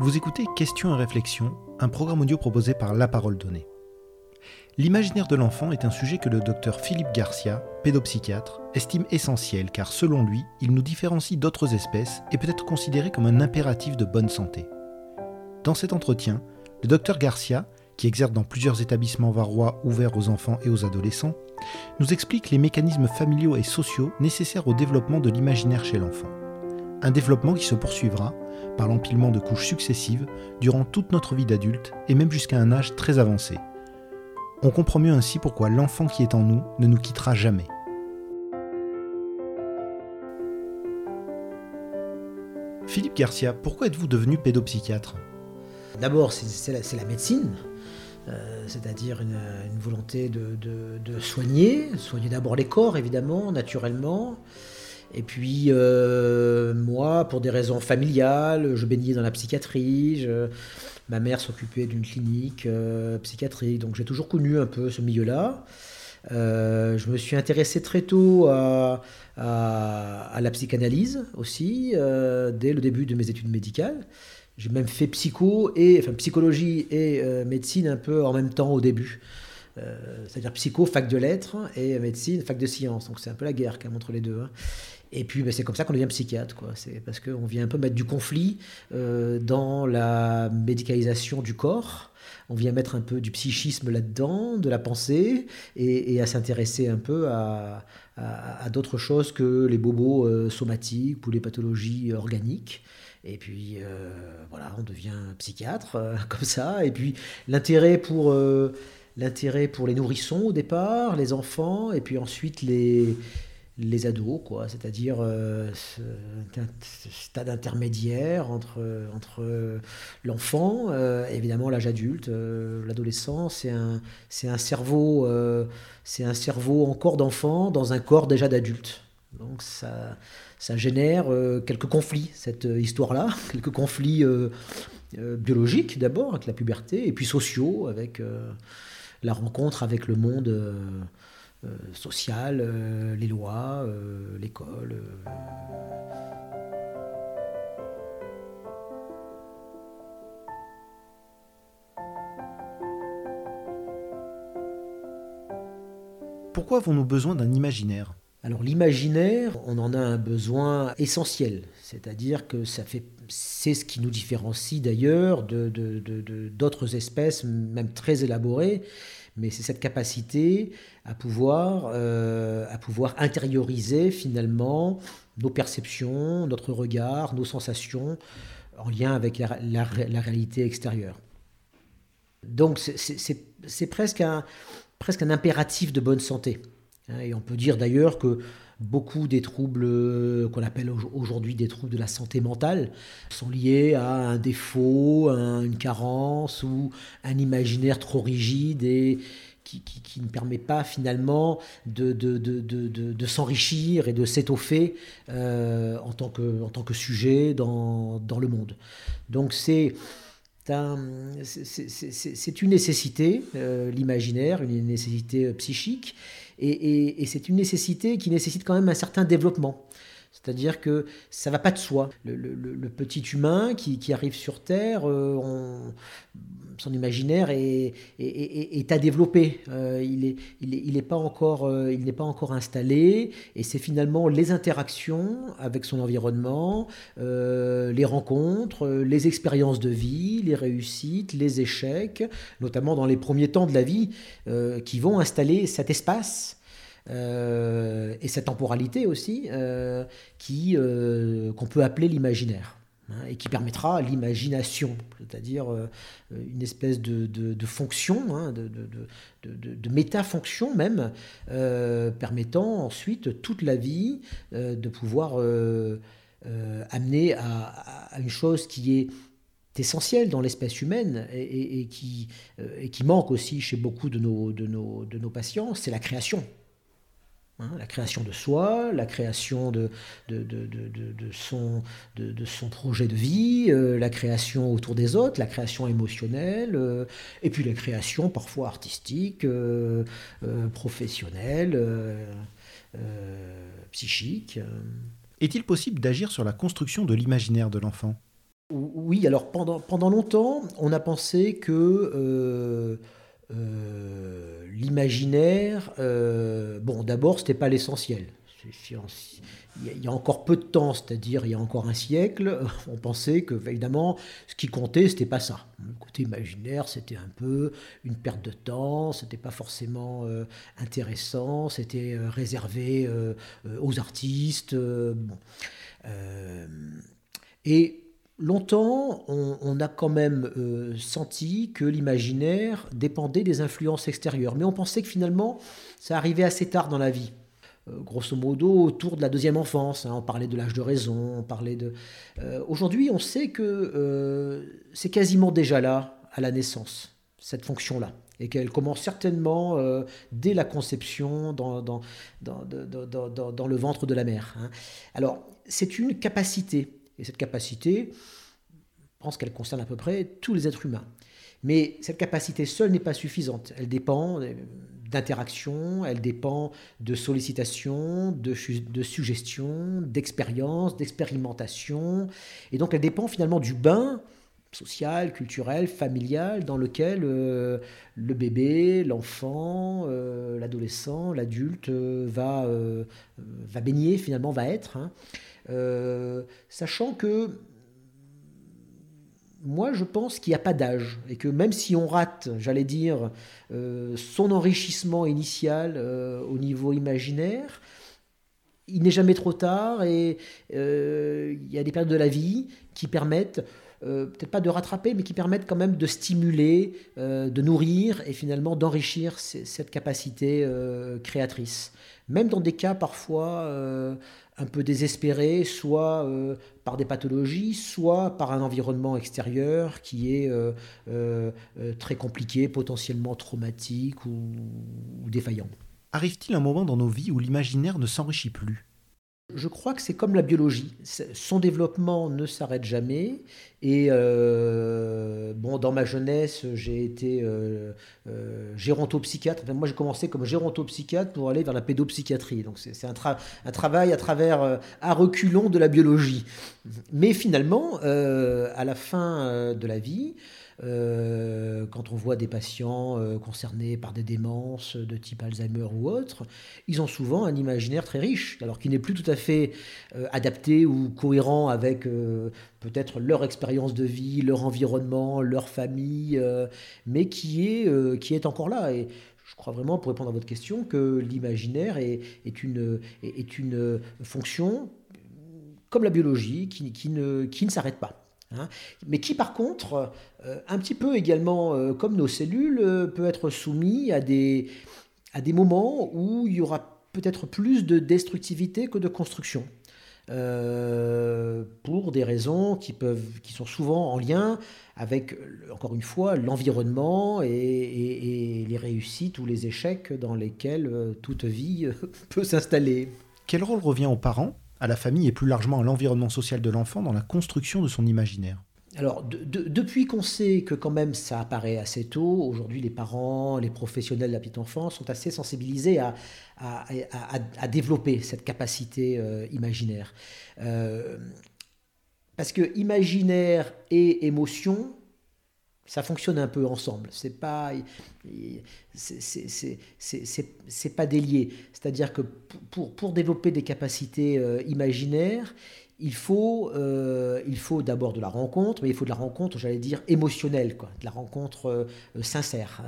Vous écoutez Questions et réflexions, un programme audio proposé par La Parole Donnée. L'imaginaire de l'enfant est un sujet que le docteur Philippe Garcia, pédopsychiatre, estime essentiel car selon lui, il nous différencie d'autres espèces et peut être considéré comme un impératif de bonne santé. Dans cet entretien, le docteur Garcia, qui exerce dans plusieurs établissements varois ouverts aux enfants et aux adolescents, nous explique les mécanismes familiaux et sociaux nécessaires au développement de l'imaginaire chez l'enfant. Un développement qui se poursuivra par l'empilement de couches successives durant toute notre vie d'adulte et même jusqu'à un âge très avancé. On comprend mieux ainsi pourquoi l'enfant qui est en nous ne nous quittera jamais. Philippe Garcia, pourquoi êtes-vous devenu pédopsychiatre? D'abord, c'est la, médecine, euh, c'est-à-dire une, volonté de, de, soigner, soigner d'abord les corps, évidemment, naturellement, et puis, euh, moi, pour des raisons familiales, je baignais dans la psychiatrie. ma mère s'occupait d'une clinique euh, psychiatrique, donc j'ai toujours connu un peu ce milieu-là. Euh, je me suis intéressé très tôt à, la psychanalyse aussi, dès le début de mes études médicales. J'ai même fait psycho et enfin psychologie et médecine un peu en même temps au début. c'est-à-dire psycho, fac de lettres, et médecine, fac de sciences. Donc c'est un peu la guerre quand même entre les deux. Hein. Et puis, ben, c'est comme ça qu'on devient psychiatre. Quoi. C'est parce qu'on vient un peu mettre du conflit euh, dans la médicalisation du corps. On vient mettre un peu du psychisme là-dedans, de la pensée, et, à s'intéresser un peu à, d'autres choses que les bobos euh, somatiques ou les pathologies organiques. Et puis, euh, voilà, on devient psychiatre, comme ça. Et puis, l'intérêt pour l'intérêt pour les nourrissons au départ, les enfants, et puis ensuite les, les ados, quoi, c'est-à-dire euh, ce, stade intermédiaire entre, entre l'enfant, euh, évidemment l'âge adulte, euh, l'adolescent, c'est un, c'est un cerveau, c'est un cerveau encore d'enfant dans un corps déjà d'adulte. Donc ça, ça génère quelques conflits, cette histoire-là, quelques conflits biologiques d'abord avec la puberté, et puis sociaux avec la rencontre avec le monde euh, sociales, euh, les lois, euh, l'école. Pourquoi avons-nous besoin d'un imaginaire? Alors l'imaginaire, on en a un besoin essentiel, c'est-à-dire que ça fait, c'est ce qui nous différencie d'ailleurs de, d'autres espèces, même très élaborées, mais c'est cette capacité à pouvoir, euh, à pouvoir intérioriser finalement nos perceptions, notre regard, nos sensations en lien avec la, réalité extérieure. Donc c'est presque un, presque un impératif de bonne santé. Hein, et on peut dire d'ailleurs que beaucoup des troubles euh, qu'on appelle aujourd'hui des troubles de la santé mentale sont liés à un défaut, une carence ou un imaginaire trop rigide et qui, ne permet pas finalement de, s'enrichir et de s'étoffer euh, en, tant que, sujet dans, le monde. Donc c'est c'est une nécessité, euh, l'imaginaire, une nécessité psychique, et, c'est une nécessité qui nécessite quand même un certain développement. C'est-à-dire que ça va pas de soi. Le, petit humain qui, arrive sur Terre, euh, son imaginaire est, à développer. Euh, il n'est il est, pas encore, euh, n'est pas encore installé. Et c'est finalement les interactions avec son environnement, les rencontres, les expériences de vie, les réussites, les échecs, notamment dans les premiers temps de la vie, qui vont installer cet espace euh, et cette temporalité aussi, euh, euh, qu'on peut appeler l'imaginaire. Hein, et qui permettra l'imagination, c'est-à-dire une espèce de, fonction, hein, de, de, métafonction même, permettant ensuite toute la vie de pouvoir amener à, une chose qui est essentielle dans l'espèce humaine et, qui, manque aussi chez beaucoup de nos patients, c'est la création. Hein, la création de soi, la création de, de, de, de son, son, projet de vie, euh, la création autour des autres, la création émotionnelle, euh, et puis la création parfois artistique, euh, professionnelle, psychique. Est-il possible d'agir sur la construction de l'imaginaire de l'enfant? Oui, alors pendant, pendant longtemps, on a pensé que euh, euh, l'imaginaire, euh, bon, d'abord, c'était pas l'essentiel. Il y a encore peu de temps, c'est-à-dire il y a encore un siècle, on pensait que évidemment ce qui comptait c'était pas ça. Le côté imaginaire c'était un peu une perte de temps, c'était pas forcément intéressant, c'était réservé aux artistes. Bon. et Longtemps, on, a quand même euh, senti que l'imaginaire dépendait des influences extérieures, mais on pensait que finalement, ça arrivait assez tard dans la vie. Euh, grosso modo, autour de la deuxième enfance, hein, on parlait de l'âge de raison, on parlait de... Euh, aujourd'hui, on sait que c'est quasiment déjà là, à la naissance, cette fonction-là et qu'elle commence certainement dès la conception dans, le ventre de la mère. Hein. Alors, c'est une capacité et cette capacité, je pense qu'elle concerne à peu près tous les êtres humains. Mais cette capacité seule n'est pas suffisante. Elle dépend d'interaction, elle dépend de sollicitation, de, de suggestion, d'expérience, d'expérimentation. Et donc elle dépend finalement du bain social, culturel, familial, dans lequel euh, le bébé, l'enfant, euh, l'adolescent, l'adulte euh, va, va baigner, finalement va être. Hein. Euh, sachant que moi, je pense qu'il n'y a pas d'âge et que même si on rate, j'allais dire, euh, son enrichissement initial euh, au niveau imaginaire, il n'est jamais trop tard et il y a des périodes de la vie qui permettent, peut-être pas de rattraper, mais qui permettent quand même de stimuler, de nourrir et finalement d'enrichir cette capacité créatrice. Même dans des cas parfois un peu désespéré, soit euh, par des pathologies, soit par un environnement extérieur qui est euh, euh, très compliqué, potentiellement traumatique ou défaillant. Arrive-t-il un moment dans nos vies où l'imaginaire ne s'enrichit plus? Je crois que c'est comme la biologie. Son développement ne s'arrête jamais. Et euh, bon, dans ma jeunesse, j'ai été euh, euh, gérontopsychiatre. moi, j'ai commencé comme gérontopsychiatre pour aller vers la pédopsychiatrie. Donc, c'est un, travail à travers, à reculons de la biologie. Mais finalement, à la fin de la vie, euh, quand on voit des patients euh, concernés par des démences de type Alzheimer ou autre, ils ont souvent un imaginaire très riche, alors qui n'est plus tout à fait euh, adapté ou cohérent avec peut-être leur expérience de vie, leur environnement, leur famille, mais qui est, qui est encore là. Et je crois vraiment, pour répondre à votre question, que l'imaginaire est, une, est, une fonction, comme la biologie, qui, qui ne, qui ne s'arrête pas. Hein, mais qui par contre, euh, un petit peu également euh, comme nos cellules, euh, peut être soumis à des, à des moments où il y aura peut-être plus de destructivité que de construction. pour des raisons qui, peuvent, qui sont souvent en lien avec, encore une fois, l'environnement et, et, les réussites ou les échecs dans lesquels toute vie peut s'installer. Quel rôle revient aux parents à la famille et plus largement à l'environnement social de l'enfant dans la construction de son imaginaire alors, depuis qu'on sait que quand même ça apparaît assez tôt, aujourd'hui les parents, les professionnels de la petite enfance sont assez sensibilisés à, développer cette capacité euh, imaginaire. Euh, parce que imaginaire et émotion, ça fonctionne un peu ensemble. C'est pas, c'est pas délié. C'est-à-dire que pour, pour développer des capacités euh, imaginaires, il faut, euh, il faut d'abord de la rencontre, mais il faut de la rencontre, j'allais dire, émotionnelle, quoi, de la rencontre euh, sincère.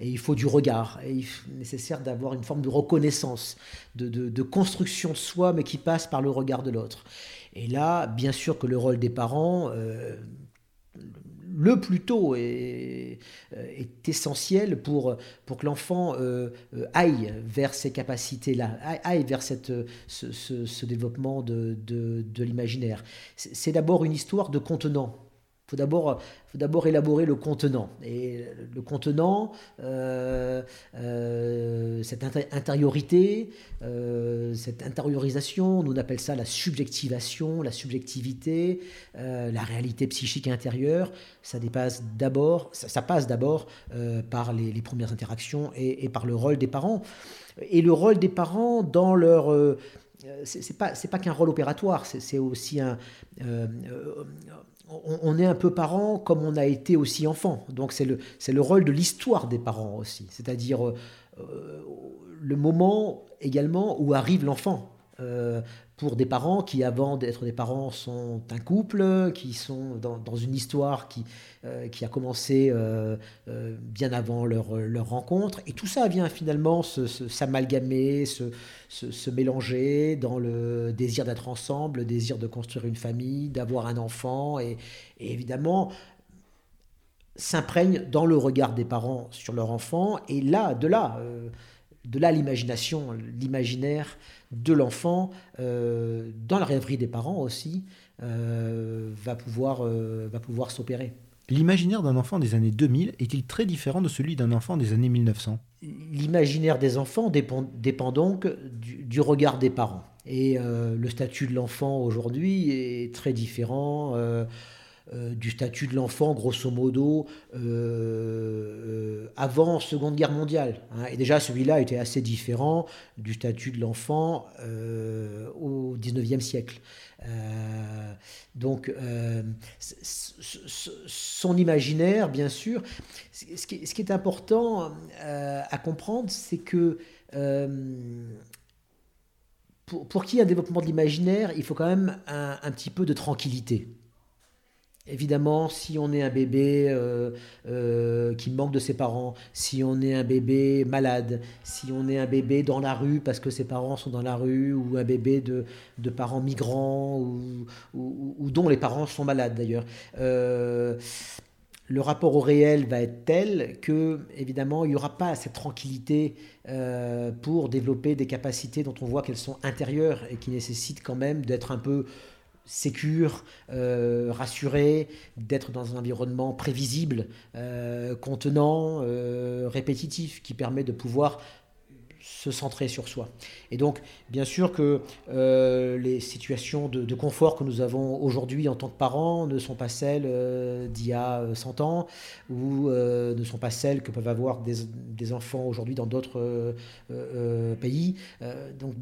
et il faut du regard. Et il est nécessaire d'avoir une forme de reconnaissance, de, de, de, construction de soi, mais qui passe par le regard de l'autre. Et là, bien sûr que le rôle des parents le plus tôt est, euh, est essentiel pour, pour que l'enfant euh, euh, aille vers ces capacités-là, aille vers cette, ce, développement de, de l'imaginaire. C'est d'abord une histoire de contenant. Faut d'abord, faut d'abord élaborer le contenant. Et le contenant, euh, euh, cette intériorité, euh, cette intériorisation, nous on appelle ça la subjectivation, la subjectivité, la réalité psychique intérieure. Ça dépasse d'abord, ça, passe d'abord par les, premières interactions et, par le rôle des parents. Et le rôle des parents dans leur c'est pas c'est pas qu'un rôle opératoire, c'est aussi un on, est un peu parent comme on a été aussi enfant. Donc c'est le, le rôle de l'histoire des parents aussi. C'est-à-dire le moment également où arrive l'enfant pour des parents qui, avant d'être des parents, sont un couple, qui sont dans, une histoire qui, euh, a commencé euh, euh, bien avant leur, rencontre. Et tout ça vient finalement s'amalgamer, se, se, mélanger dans le désir d'être ensemble, le désir de construire une famille, d'avoir un enfant, et évidemment s'imprègne dans le regard des parents sur leur enfant. Et là, de là, de là l'imagination, l'imaginaire de l'enfant, euh, dans la rêverie des parents aussi, euh, va pouvoir, euh, va pouvoir s'opérer. L'imaginaire d'un enfant des années 2000 est-il très différent de celui d'un enfant des années 1900 L'imaginaire des enfants dépend, dépend donc du, regard des parents. Et le statut de l'enfant aujourd'hui est très différent. Euh, du statut de l'enfant, grosso modo, euh, euh, avant Seconde Guerre mondiale. Hein. Et déjà, celui-là était assez différent du statut de l'enfant au XIXe siècle. donc, son imaginaire, bien sûr. Ce qui, est important à comprendre, c'est que pour, qu'il y ait un développement de l'imaginaire, il faut quand même un petit peu de tranquillité. Évidemment, si on est un bébé euh, euh, qui manque de ses parents, si on est un bébé malade, si on est un bébé dans la rue parce que ses parents sont dans la rue, ou un bébé de, parents migrants, ou, dont les parents sont malades d'ailleurs, euh, le rapport au réel va être tel que, évidemment, il n'y aura pas cette tranquillité pour développer des capacités dont on voit qu'elles sont intérieures et qui nécessitent quand même d'être un peu sécure, euh, rassuré, d'être dans un environnement prévisible, euh, contenant, euh, répétitif, qui permet de pouvoir se centrer sur soi. Et donc, bien sûr que les situations de, confort que nous avons aujourd'hui en tant que parents ne sont pas celles d'il y a 100 ans, ou ne sont pas celles que peuvent avoir des, des enfants aujourd'hui dans d'autres pays. donc,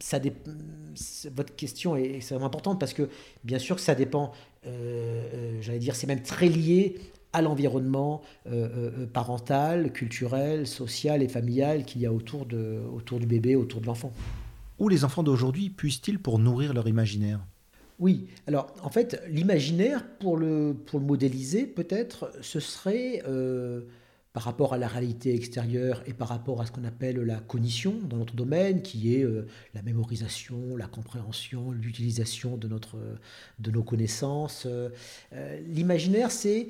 ça votre question est extrêmement importante parce que bien sûr que ça dépend, euh, euh, j'allais dire, c'est même très lié à l'environnement euh, parental, culturel, social et familial qu'il y a autour, de, autour du bébé, autour de l'enfant. Où les enfants d'aujourd'hui puissent-ils pour nourrir leur imaginaire? Oui, alors en fait, l'imaginaire, pour le, pour le modéliser, peut-être, ce serait par rapport à la réalité extérieure et par rapport à ce qu'on appelle la cognition dans notre domaine, qui est euh, la mémorisation, la compréhension, l'utilisation de, notre, de nos connaissances. Euh, euh, l'imaginaire, c'est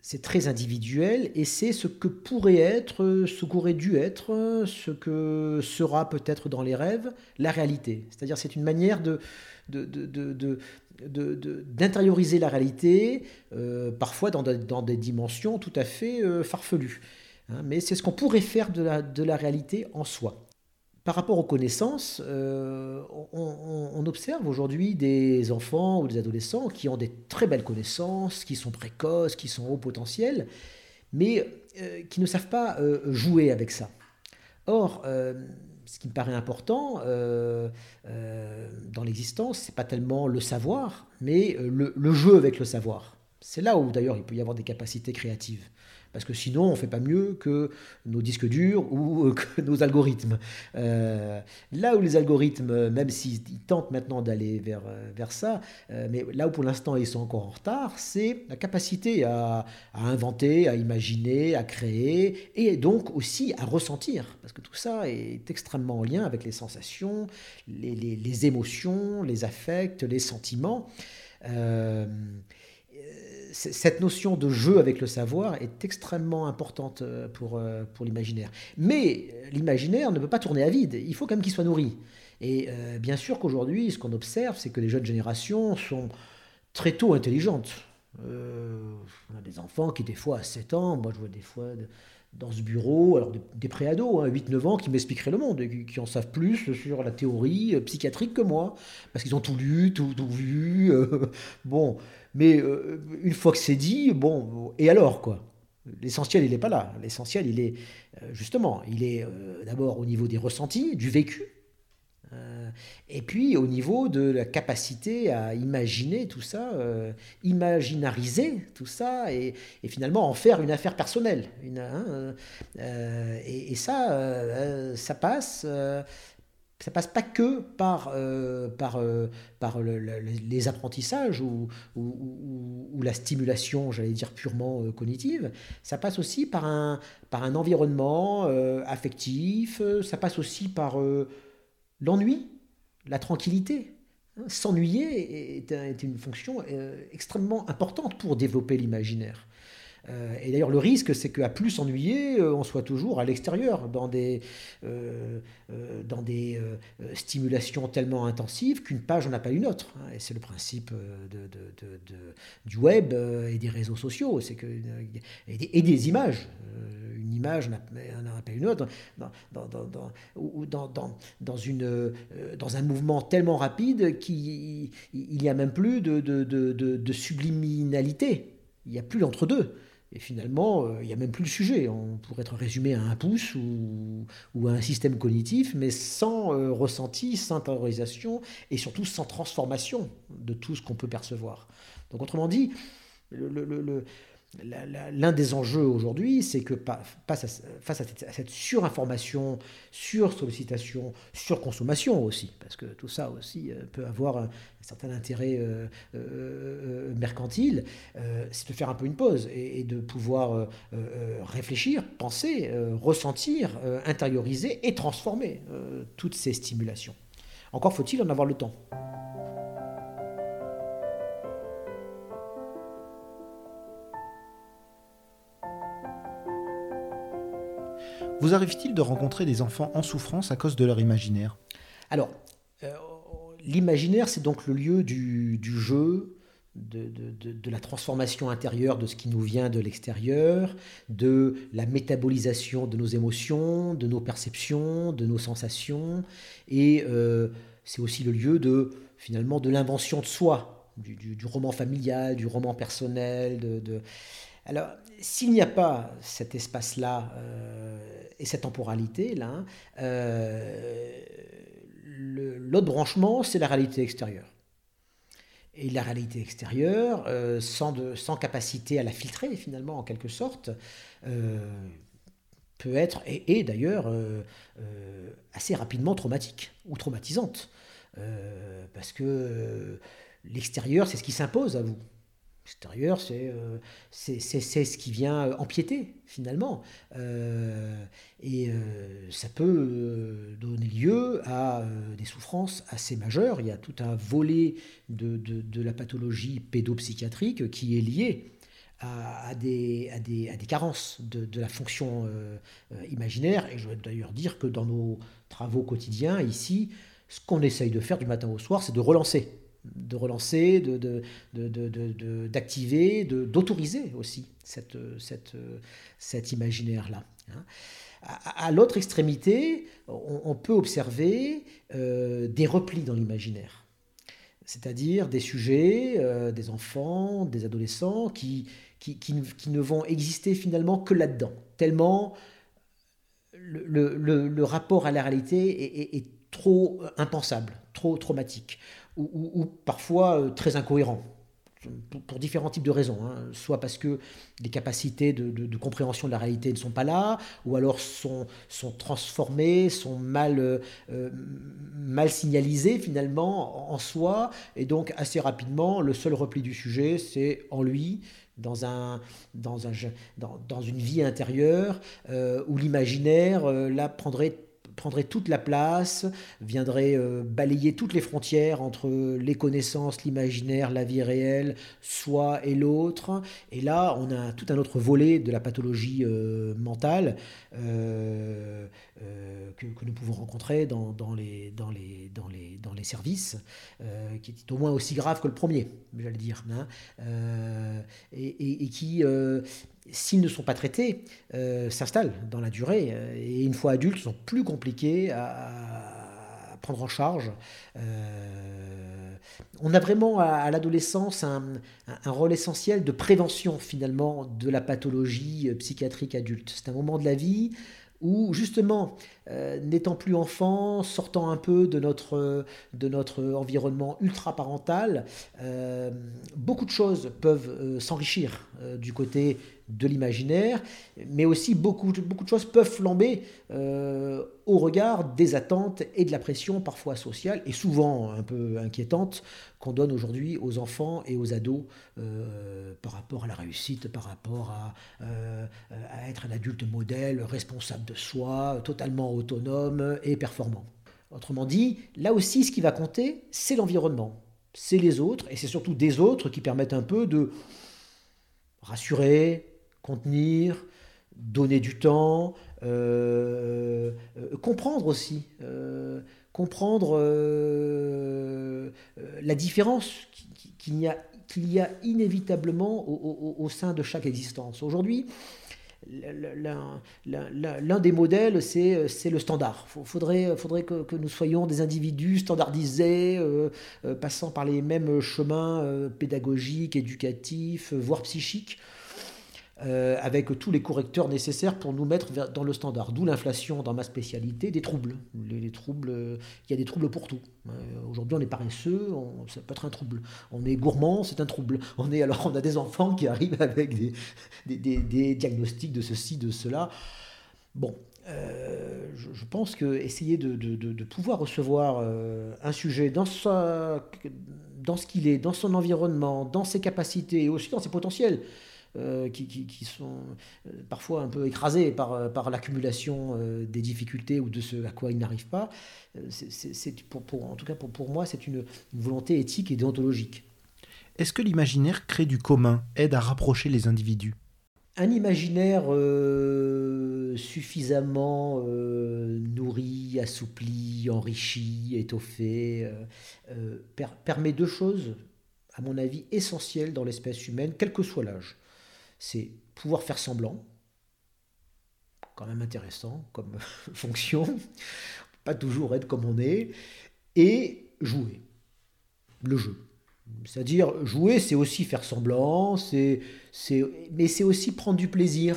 c'est très individuel et c'est ce que pourrait être, ce qu'aurait dû être, ce que sera peut-être dans les rêves, la réalité. C'est-à-dire c'est une manière de, d'intérioriser la réalité, euh, parfois dans, dans, des dimensions tout à fait euh, farfelues. Hein. mais c'est ce qu'on pourrait faire de la, de la, réalité en soi. Par rapport aux connaissances, euh, on, observe aujourd'hui des enfants ou des adolescents qui ont des très belles connaissances, qui sont précoces, qui sont haut potentiel, mais qui ne savent pas jouer avec ça. Or, ce qui me paraît important euh, euh, dans l'existence, c'est pas tellement le savoir, mais euh, le, jeu avec le savoir. C'est là où d'ailleurs il peut y avoir des capacités créatives parce que sinon on ne fait pas mieux que nos disques durs ou euh, que nos algorithmes. Euh, là où les algorithmes, même s'ils tentent maintenant d'aller vers, euh, vers ça, mais là où pour l'instant ils sont encore en retard, c'est la capacité à, inventer, à imaginer, à créer, et donc aussi à ressentir, parce que tout ça est extrêmement en lien avec les sensations, les, les, émotions, les affects, les sentiments cette notion de jeu avec le savoir est extrêmement importante euh, pour, euh, pour l'imaginaire. Mais l'imaginaire ne peut pas tourner à vide, il faut quand même qu'il soit nourri. Et euh, bien sûr qu'aujourd'hui, ce qu'on observe, c'est que les jeunes générations sont très tôt intelligentes. on a des enfants qui, des fois, à 7 ans, moi je vois des fois dans ce bureau, alors des, préados, hein, 8-9 ans, qui m'expliqueraient le monde, qui, en savent plus sur la théorie psychiatrique que moi, parce qu'ils ont tout lu, tout, vu. bon, mais euh, une fois que c'est dit, bon, et alors quoi? L'essentiel, il n'est pas là. L'essentiel, il est euh, justement, il est euh, d'abord au niveau des ressentis, du vécu. Et puis au niveau de la capacité à imaginer tout ça, imaginariser tout ça, et, finalement en faire une affaire personnelle. Hein, et, et, ça, ça passe ça passe pas que par, euh, euh, les apprentissages ou, la stimulation, j'allais dire purement euh, cognitive, ça passe aussi par un environnement affectif, ça passe aussi par l'ennui, la tranquillité. Hein, s'ennuyer est, est, une fonction extrêmement importante pour développer l'imaginaire. Euh, et d'ailleurs, le risque, c'est qu'à plus s'ennuyer, euh, on soit toujours à l'extérieur, dans des, euh, dans des stimulations tellement intensives qu'une page n'en a pas une autre. Hein. Et c'est le principe du web et des réseaux sociaux, c'est que, et, des, images. Une image n'en a pas une autre. Dans, dans, dans, dans, une, dans un mouvement tellement rapide qu'il n'y a même plus de, de, subliminalité. Il n'y a plus l'entre-deux. Et finalement, euh, il n'y a même plus le sujet. On pourrait être résumé à un pouce ou, à un système cognitif, mais sans euh, ressenti, sans intériorisation et surtout sans transformation de tout ce qu'on peut percevoir. Donc autrement dit, le, L'un des enjeux aujourd'hui, c'est que face à, cette surinformation, sur-sollicitation, sur-consommation aussi, parce que tout ça aussi euh, peut avoir un certain intérêt euh, euh, mercantile, c'est de faire un peu une pause et, de pouvoir réfléchir, penser, ressentir, intérioriser et transformer toutes ces stimulations. Encore faut-il en avoir le temps. Vous arrive-t-il de rencontrer des enfants en souffrance à cause de leur imaginaire? Alors, euh, l'imaginaire, c'est donc le lieu du, jeu, de, la transformation intérieure de ce qui nous vient de l'extérieur, de la métabolisation de nos émotions, de nos perceptions, de nos sensations, et euh, c'est aussi le lieu de finalement de l'invention de soi, du, roman familial, du roman personnel, alors, s'il n'y a pas cet espace-là euh, et cette temporalité-là, euh, l'autre branchement, c'est la réalité extérieure. Et la réalité extérieure, euh, sans capacité à la filtrer finalement en quelque sorte, peut être, et, et d'ailleurs, assez rapidement traumatique ou traumatisante. parce que l'extérieur, c'est ce qui s'impose à vous. Euh, c'est ce qui vient empiéter finalement. Euh, et euh, ça peut donner lieu à des souffrances assez majeures. Il y a tout un volet de, la pathologie pédopsychiatrique qui est lié à, des, carences de, de la fonction imaginaire. Et je veux d'ailleurs dire que dans nos travaux quotidiens ici, ce qu'on essaye de faire du matin au soir, c'est de relancer de relancer, d'activer, de, d'autoriser aussi cette, cet imaginaire-là. Hein. À, l'autre extrémité, on, peut observer euh, des replis dans l'imaginaire, c'est-à-dire des sujets, euh, des enfants, des adolescents qui qui, qui, ne vont exister finalement que là-dedans, tellement le, le, le, rapport à la réalité est, est trop impensable, trop traumatique ou, parfois euh, très incohérents pour, différents types de raisons. Hein. Soit parce que les capacités de, compréhension de la réalité ne sont pas là, ou alors sont, sont transformées, sont mal, euh, mal signalisées finalement en soi, et donc assez rapidement, le seul repli du sujet, c'est en lui, dans, un, dans, un, dans, une vie intérieure, euh, où l'imaginaire, là, prendrait prendrait toute la place, viendrait euh, balayer toutes les frontières entre les connaissances, l'imaginaire, la vie réelle, soi et l'autre. Et là, on a tout un autre volet de la pathologie euh, mentale euh, que, nous pouvons rencontrer dans, les, dans, les, dans, les, dans les services, qui est au moins aussi grave que le premier, j'allais dire, hein. et, qui s'ils ne sont pas traités, euh, s'installent dans la durée euh, et une fois adultes sont plus compliqués à, prendre en charge. Euh, on a vraiment à, l'adolescence un, rôle essentiel de prévention finalement de la pathologie psychiatrique adulte. C'est un moment de la vie où justement, n'étant plus enfant, sortant un peu de notre, de notre environnement ultra-parental, beaucoup de choses peuvent s'enrichir du côté de l'imaginaire, mais aussi beaucoup, beaucoup de choses peuvent flamber au regard des attentes et de la pression parfois sociale, et souvent un peu inquiétante, qu'on donne aujourd'hui aux enfants et aux ados par rapport à la réussite, par rapport à, à être un adulte modèle, responsable de soi, totalement autonome et performant. Autrement dit, là aussi, ce qui va compter, c'est l'environnement, c'est les autres, et c'est surtout des autres qui permettent un peu de rassurer, contenir, donner du temps, euh, euh, comprendre aussi, euh, comprendre la différence qu'il y, a, inévitablement au sein de chaque existence. Aujourd'hui, l'un des modèles, c'est le standard. Il faudrait, que, nous soyons des individus standardisés, passant par les mêmes chemins pédagogiques, éducatifs, voire psychiques, euh, avec tous les correcteurs nécessaires pour nous mettre dans le standard. D'où l'inflation dans ma spécialité des troubles. Les, troubles, euh, il y a des troubles pour tout. Euh, aujourd'hui, on est paresseux, ça peut être un trouble. On est gourmand, c'est un trouble. On est alors, on a des enfants qui arrivent avec des, diagnostics de ceci, de cela. Bon, je, pense que essayer de, pouvoir recevoir un sujet dans, dans ce qu'il est, dans son environnement, dans ses capacités et aussi dans ses potentiels. Euh, qui, sont euh, parfois un peu écrasés par, euh, par l'accumulation des difficultés ou de ce à quoi ils n'arrivent pas. C'est, pour, en tout cas, pour, pour moi, c'est une, volonté éthique et déontologique. Est-ce que l'imaginaire crée du commun, aide à rapprocher les individus? Un imaginaire suffisamment nourri, assoupli, enrichi, étoffé, permet deux choses, à mon avis, essentielles dans l'espèce humaine, quel que soit l'âge c'est pouvoir faire semblant, quand même intéressant comme fonction, pas toujours être comme on est, et jouer, le jeu. C'est-à-dire, jouer, c'est aussi faire semblant, c'est, mais c'est aussi prendre du plaisir.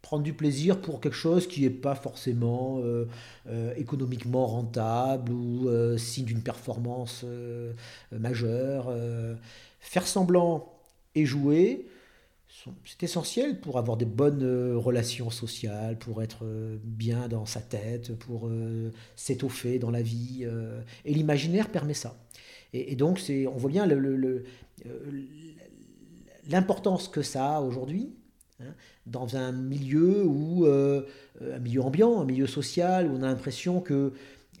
Prendre du plaisir pour quelque chose qui n'est pas forcément euh, euh, économiquement rentable ou euh, signe d'une performance majeure. faire semblant et jouer, c'est essentiel pour avoir des bonnes euh, relations sociales, pour être euh, bien dans sa tête, pour euh, s'étoffer dans la vie. Et l'imaginaire permet ça. Et, donc, on voit bien l'importance que ça a aujourd'hui hein, dans un milieu où, un milieu ambiant, un milieu social, où on a l'impression que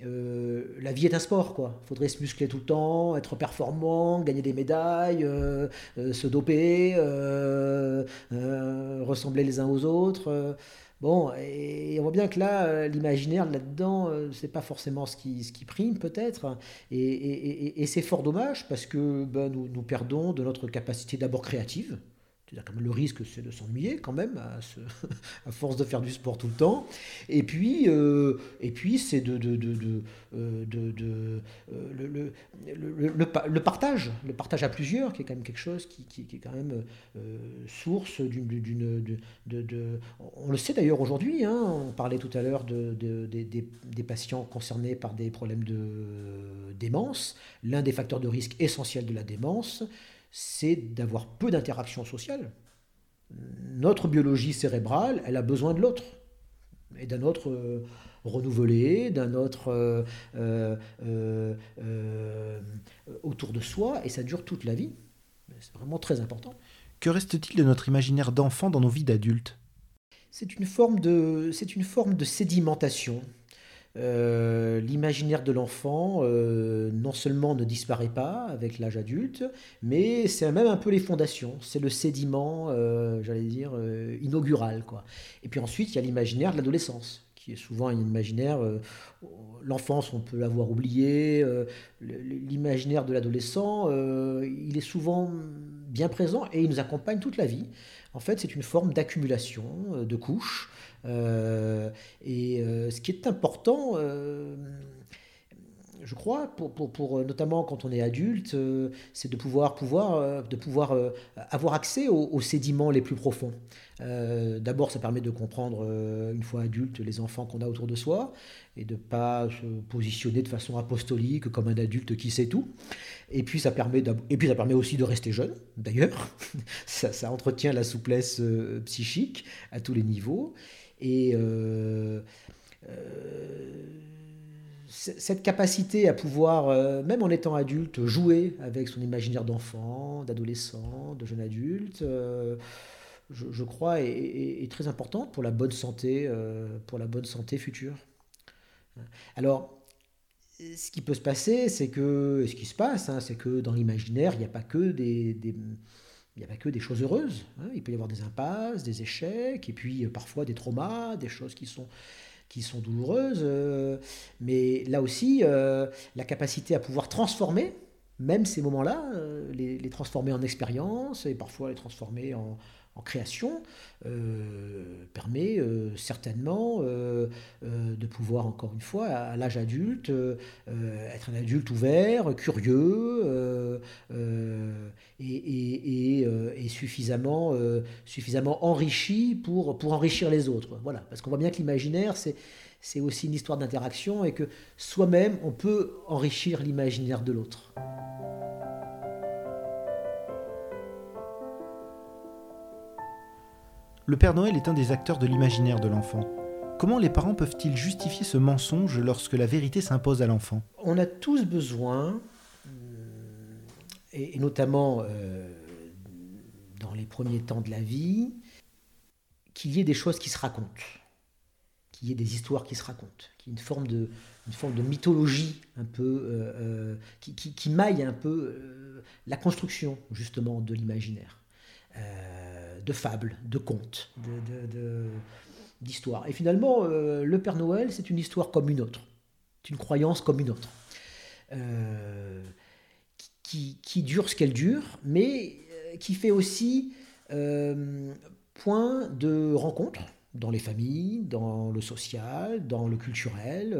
euh, la vie est un sport, quoi. Faudrait se muscler tout le temps, être performant, gagner des médailles, euh, euh, se doper, ressembler les uns aux autres. Bon, et on voit bien que là, l'imaginaire là-dedans, c'est pas forcément ce qui, ce qui prime peut-être. Et, c'est fort dommage parce que ben, nous, nous perdons de notre capacité d'abord créative, le risque, c'est de s'ennuyer quand même, à, force de faire du sport tout le temps. Et puis, euh, c'est de, de, de, euh, euh, le, partage, le partage à plusieurs, qui est quand même quelque chose qui, qui, est quand même source d'une... On le sait d'ailleurs aujourd'hui, hein, on parlait tout à l'heure de, des, des patients concernés par des problèmes de démence. L'un des facteurs de risque essentiels de la démence, c'est d'avoir peu d'interactions sociales. Notre biologie cérébrale, elle a besoin de l'autre, et d'un autre euh, renouvelé, d'un autre euh, euh, autour de soi, et ça dure toute la vie. C'est vraiment très important. Que reste-t-il de notre imaginaire d'enfant dans nos vies d'adultes? C'est une, forme de, une forme de sédimentation. Euh, l'imaginaire de l'enfant euh, non seulement ne disparaît pas avec l'âge adulte, mais c'est même un peu les fondations, c'est le sédiment, euh, j'allais dire, inaugural. Quoi. Et puis ensuite, il y a l'imaginaire de l'adolescence qui est souvent un imaginaire, l'enfance on peut l'avoir oublié, l'imaginaire de l'adolescent, il est souvent bien présent et il nous accompagne toute la vie. En fait, c'est une forme d'accumulation de couches euh, et euh, ce qui est important, euh, je crois, pour, euh, notamment quand on est adulte, euh, c'est de pouvoir, euh, de pouvoir avoir accès aux, sédiments les plus profonds. D'abord, ça permet de comprendre, une fois adulte, les enfants qu'on a autour de soi et de ne pas se positionner de façon apostolique comme un adulte qui sait tout. Et puis, ça permet, aussi de rester jeune, d'ailleurs. ça, ça, entretient la souplesse psychique à tous les niveaux. Et cette capacité à pouvoir, euh, même en étant adulte, jouer avec son imaginaire d'enfant, d'adolescent, de jeune adulte, euh, je, crois, est, très importante pour la bonne santé, euh, pour la bonne santé future. Alors, ce qui peut se passer, c'est que, ce qui se passe, hein, c'est que dans l'imaginaire, il n'y a pas que des, il n'y a pas que des choses heureuses. Hein. Il peut y avoir des impasses, des échecs, et puis parfois des traumas, des choses qui sont sont douloureuses, euh, mais là aussi, euh, la capacité à pouvoir transformer, même ces moments-là, euh, les, les, transformer en expérience et parfois les transformer en, en création euh, permet euh, certainement euh, de pouvoir, encore une fois, à, l'âge adulte, être un adulte ouvert, curieux et, suffisamment, suffisamment enrichi pour, pour enrichir les autres. Voilà, parce qu'on voit bien que l'imaginaire, c'est c'est aussi une histoire d'interaction et que soi-même, on peut enrichir l'imaginaire de l'autre. Le Père Noël est un des acteurs de l'imaginaire de l'enfant. Comment les parents peuvent-ils justifier ce mensonge lorsque la vérité s'impose à l'enfant? On a tous besoin, euh, et, notamment euh, dans les premiers temps de la vie, qu'il y ait des choses qui se racontent, qu'il y ait des histoires qui se racontent, qu'il y ait une forme de, mythologie un peu euh, qui, maille un peu la construction justement de l'imaginaire de fables, de contes, d'histoires. Et finalement, euh, le Père Noël, c'est une histoire comme une autre, une croyance comme une autre, euh, qui, dure ce qu'elle dure, mais euh, qui fait aussi point de rencontre dans les familles, dans le social, dans le culturel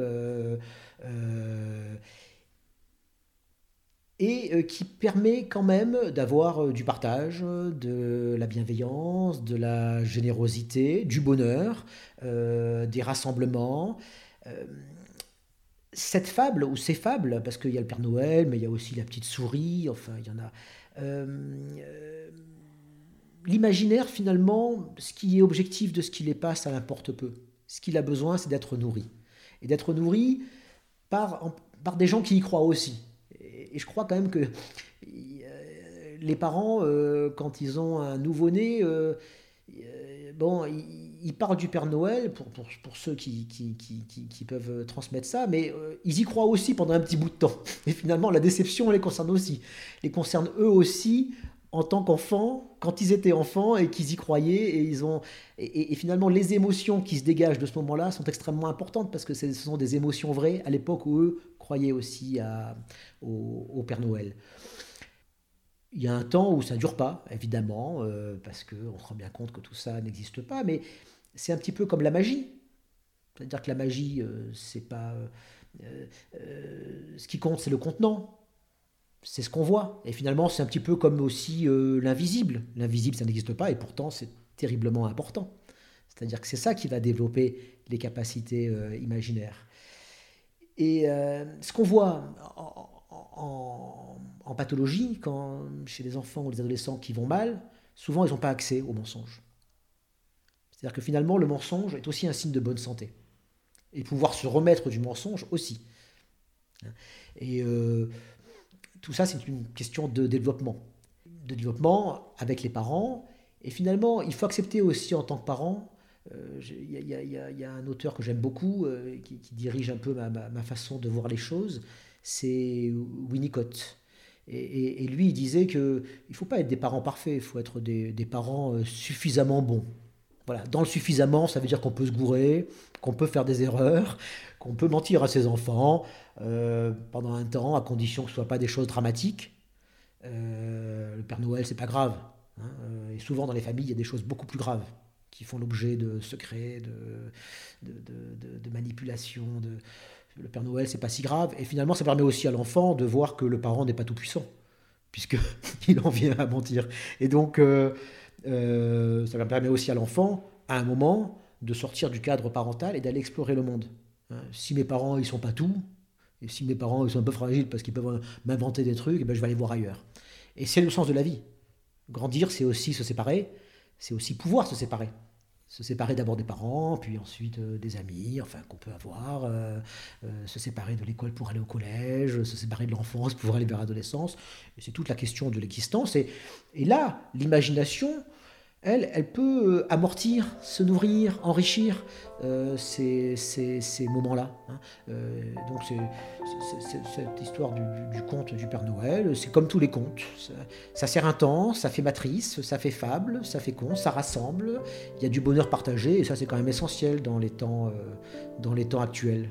et euh, qui permet quand même d'avoir euh, du partage, de la bienveillance, de la générosité, du bonheur, euh, des rassemblements. cette fable, ou ces fables, parce qu'il y a le Père Noël, mais il y a aussi la petite souris, enfin il y en a... L'imaginaire, finalement, ce qui est objectif de ce qui les passe, ça l'importe peu. Ce qu'il a besoin, c'est d'être nourri. Et d'être nourri par, par des gens qui y croient aussi et je crois quand même que euh, les parents, euh, quand ils ont un nouveau-né, euh, bon, ils, parlent du Père Noël pour, pour, pour ceux qui, qui, qui, qui, peuvent transmettre ça, mais ils y croient aussi pendant un petit bout de temps. Et finalement, la déception les concerne aussi. Les concerne eux aussi en tant qu'enfants, quand ils étaient enfants et qu'ils y croyaient, et, ils ont, et, finalement les émotions qui se dégagent de ce moment-là sont extrêmement importantes parce que ce sont des émotions vraies à l'époque où eux croyaient aussi à, au, Père Noël. Il y a un temps où ça ne dure pas, évidemment, euh, parce qu'on se rend bien compte que tout ça n'existe pas, mais c'est un petit peu comme la magie. C'est-à-dire que la magie, euh, c'est pas. Euh, ce qui compte, c'est le contenant c'est ce qu'on voit. Et finalement, c'est un petit peu comme aussi euh, l'invisible. L'invisible, ça n'existe pas, et pourtant, c'est terriblement important. C'est-à-dire que c'est ça qui va développer les capacités euh, imaginaires. Et euh, ce qu'on voit en, pathologie, quand, chez les enfants ou les adolescents qui vont mal, souvent, ils n'ont pas accès au mensonge. C'est-à-dire que finalement, le mensonge est aussi un signe de bonne santé. Et pouvoir se remettre du mensonge aussi. Et tout ça, c'est une question de développement. De développement avec les parents. Et finalement, il faut accepter aussi en tant que parent. Il y, a un auteur que j'aime beaucoup, euh, qui, dirige un peu ma, façon de voir les choses, c'est Winnicott. Et, lui, il disait qu'il ne faut pas être des parents parfaits, il faut être des, parents euh, suffisamment bons. Voilà, dans le suffisamment, ça veut dire qu'on peut se gourer, qu'on peut faire des erreurs, qu'on peut mentir à ses enfants euh, pendant un temps, à condition que ce ne soit pas des choses dramatiques. Euh, le Père Noël, c'est pas grave. Hein, euh, et souvent dans les familles, il y a des choses beaucoup plus graves qui font l'objet de secrets, de, de, de, manipulations. le Père Noël, c'est pas si grave. Et finalement, ça permet aussi à l'enfant de voir que le parent n'est pas tout puissant, puisqu'il en vient à mentir. Et donc, euh, ça permet aussi à l'enfant, à un moment, de sortir du cadre parental et d'aller explorer le monde. Hein, si mes parents, ils sont pas tout, et si mes parents, ils sont un peu fragiles parce qu'ils peuvent m'inventer des trucs, et eh ben, je vais aller voir ailleurs. Et c'est le sens de la vie. Grandir, c'est aussi se séparer, c'est aussi pouvoir se séparer se séparer d'abord des parents, puis ensuite euh, des amis, enfin qu'on peut avoir, euh, euh, se séparer de l'école pour aller au collège, se séparer de l'enfance pour aller vers l'adolescence. C'est toute la question de l'existence. Et, et là, l'imagination, elle, elle peut euh, amortir, se nourrir, enrichir euh, ces, moments-là. Hein. Euh, donc c'est, cette histoire du, conte du Père Noël, c'est comme tous les contes. Ça, sert un temps, ça fait matrice, ça fait fable, ça fait con, ça rassemble. Il y a du bonheur partagé et ça c'est quand même essentiel dans les temps, dans les temps actuels.